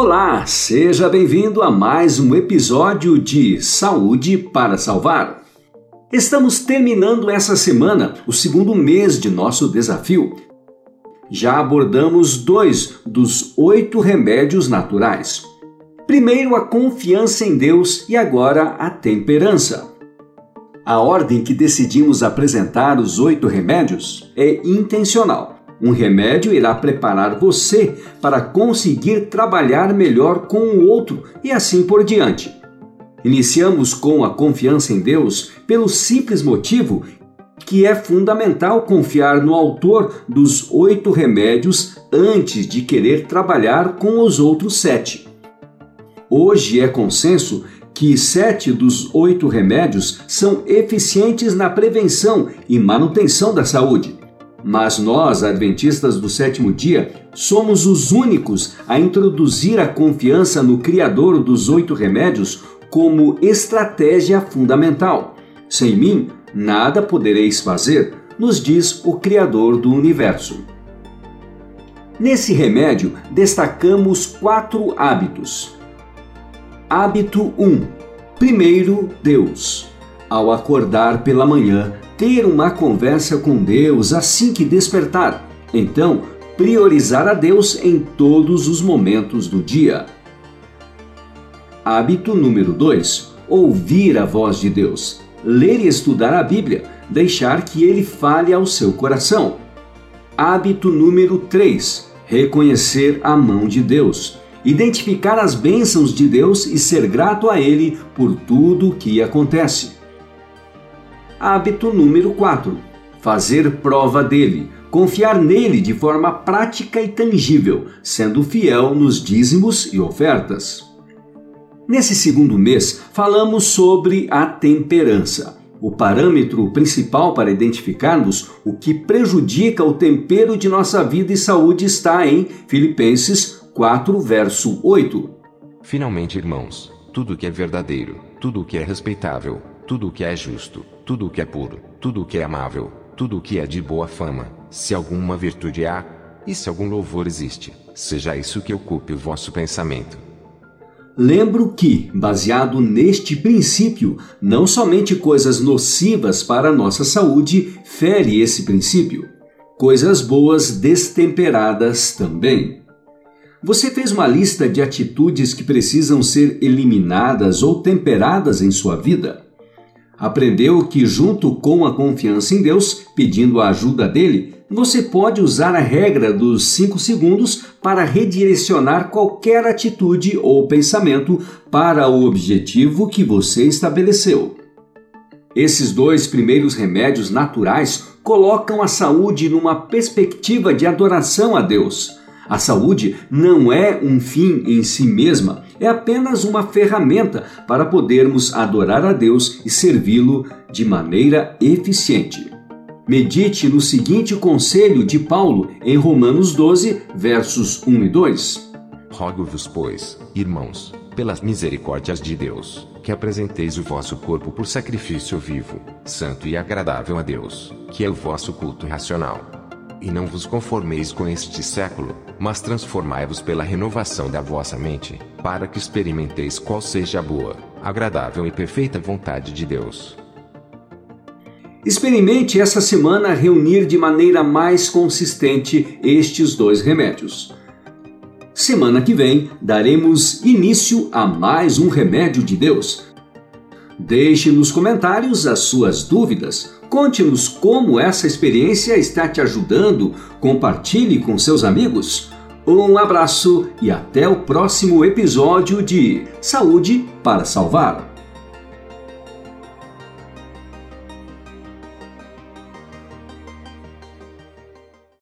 Olá, seja bem-vindo a mais um episódio de Saúde para Salvar. Estamos terminando essa semana o segundo mês de nosso desafio. Já abordamos dois dos oito remédios naturais. Primeiro, a confiança em Deus e agora a temperança. A ordem que decidimos apresentar os oito remédios é intencional. Um remédio irá preparar você para conseguir trabalhar melhor com o outro e assim por diante. Iniciamos com a confiança em Deus pelo simples motivo que é fundamental confiar no autor dos oito remédios antes de querer trabalhar com os outros sete. Hoje é consenso que sete dos oito remédios são eficientes na prevenção e manutenção da saúde. Mas nós, adventistas do sétimo dia, somos os únicos a introduzir a confiança no Criador dos oito remédios como estratégia fundamental. Sem mim, nada podereis fazer, nos diz o Criador do universo. Nesse remédio, destacamos quatro hábitos. Hábito 1: Primeiro, Deus. Ao acordar pela manhã, ter uma conversa com Deus assim que despertar. Então, priorizar a Deus em todos os momentos do dia. Hábito número 2: ouvir a voz de Deus. Ler e estudar a Bíblia, deixar que ele fale ao seu coração. Hábito número 3: reconhecer a mão de Deus identificar as bênçãos de Deus e ser grato a Ele por tudo o que acontece. Hábito número 4: fazer prova dele, confiar nele de forma prática e tangível, sendo fiel nos dízimos e ofertas. Nesse segundo mês, falamos sobre a temperança. O parâmetro principal para identificarmos o que prejudica o tempero de nossa vida e saúde está em Filipenses 4, verso 8. Finalmente, irmãos, tudo que é verdadeiro, tudo que é respeitável, tudo que é justo, tudo que é puro, tudo que é amável, tudo que é de boa fama, se alguma virtude há, e se algum louvor existe, seja isso que ocupe o vosso pensamento. Lembro que, baseado neste princípio, não somente coisas nocivas para a nossa saúde fere esse princípio, coisas boas destemperadas também. Você fez uma lista de atitudes que precisam ser eliminadas ou temperadas em sua vida? Aprendeu que, junto com a confiança em Deus, pedindo a ajuda dele, você pode usar a regra dos 5 segundos para redirecionar qualquer atitude ou pensamento para o objetivo que você estabeleceu. Esses dois primeiros remédios naturais colocam a saúde numa perspectiva de adoração a Deus a saúde não é um fim em si mesma, é apenas uma ferramenta para podermos adorar a Deus e servi-lo de maneira eficiente. Medite no seguinte conselho de Paulo em Romanos 12, versos 1 e 2. Rogo-vos, pois, irmãos, pelas misericórdias de Deus, que apresenteis o vosso corpo por sacrifício vivo, santo e agradável a Deus, que é o vosso culto racional e não vos conformeis com este século, mas transformai-vos pela renovação da vossa mente, para que experimenteis qual seja a boa, agradável e perfeita vontade de Deus. Experimente essa semana reunir de maneira mais consistente estes dois remédios. Semana que vem daremos início a mais um remédio de Deus. Deixe nos comentários as suas dúvidas Conte-nos como essa experiência está te ajudando. Compartilhe com seus amigos. Um abraço e até o próximo episódio de Saúde para Salvar.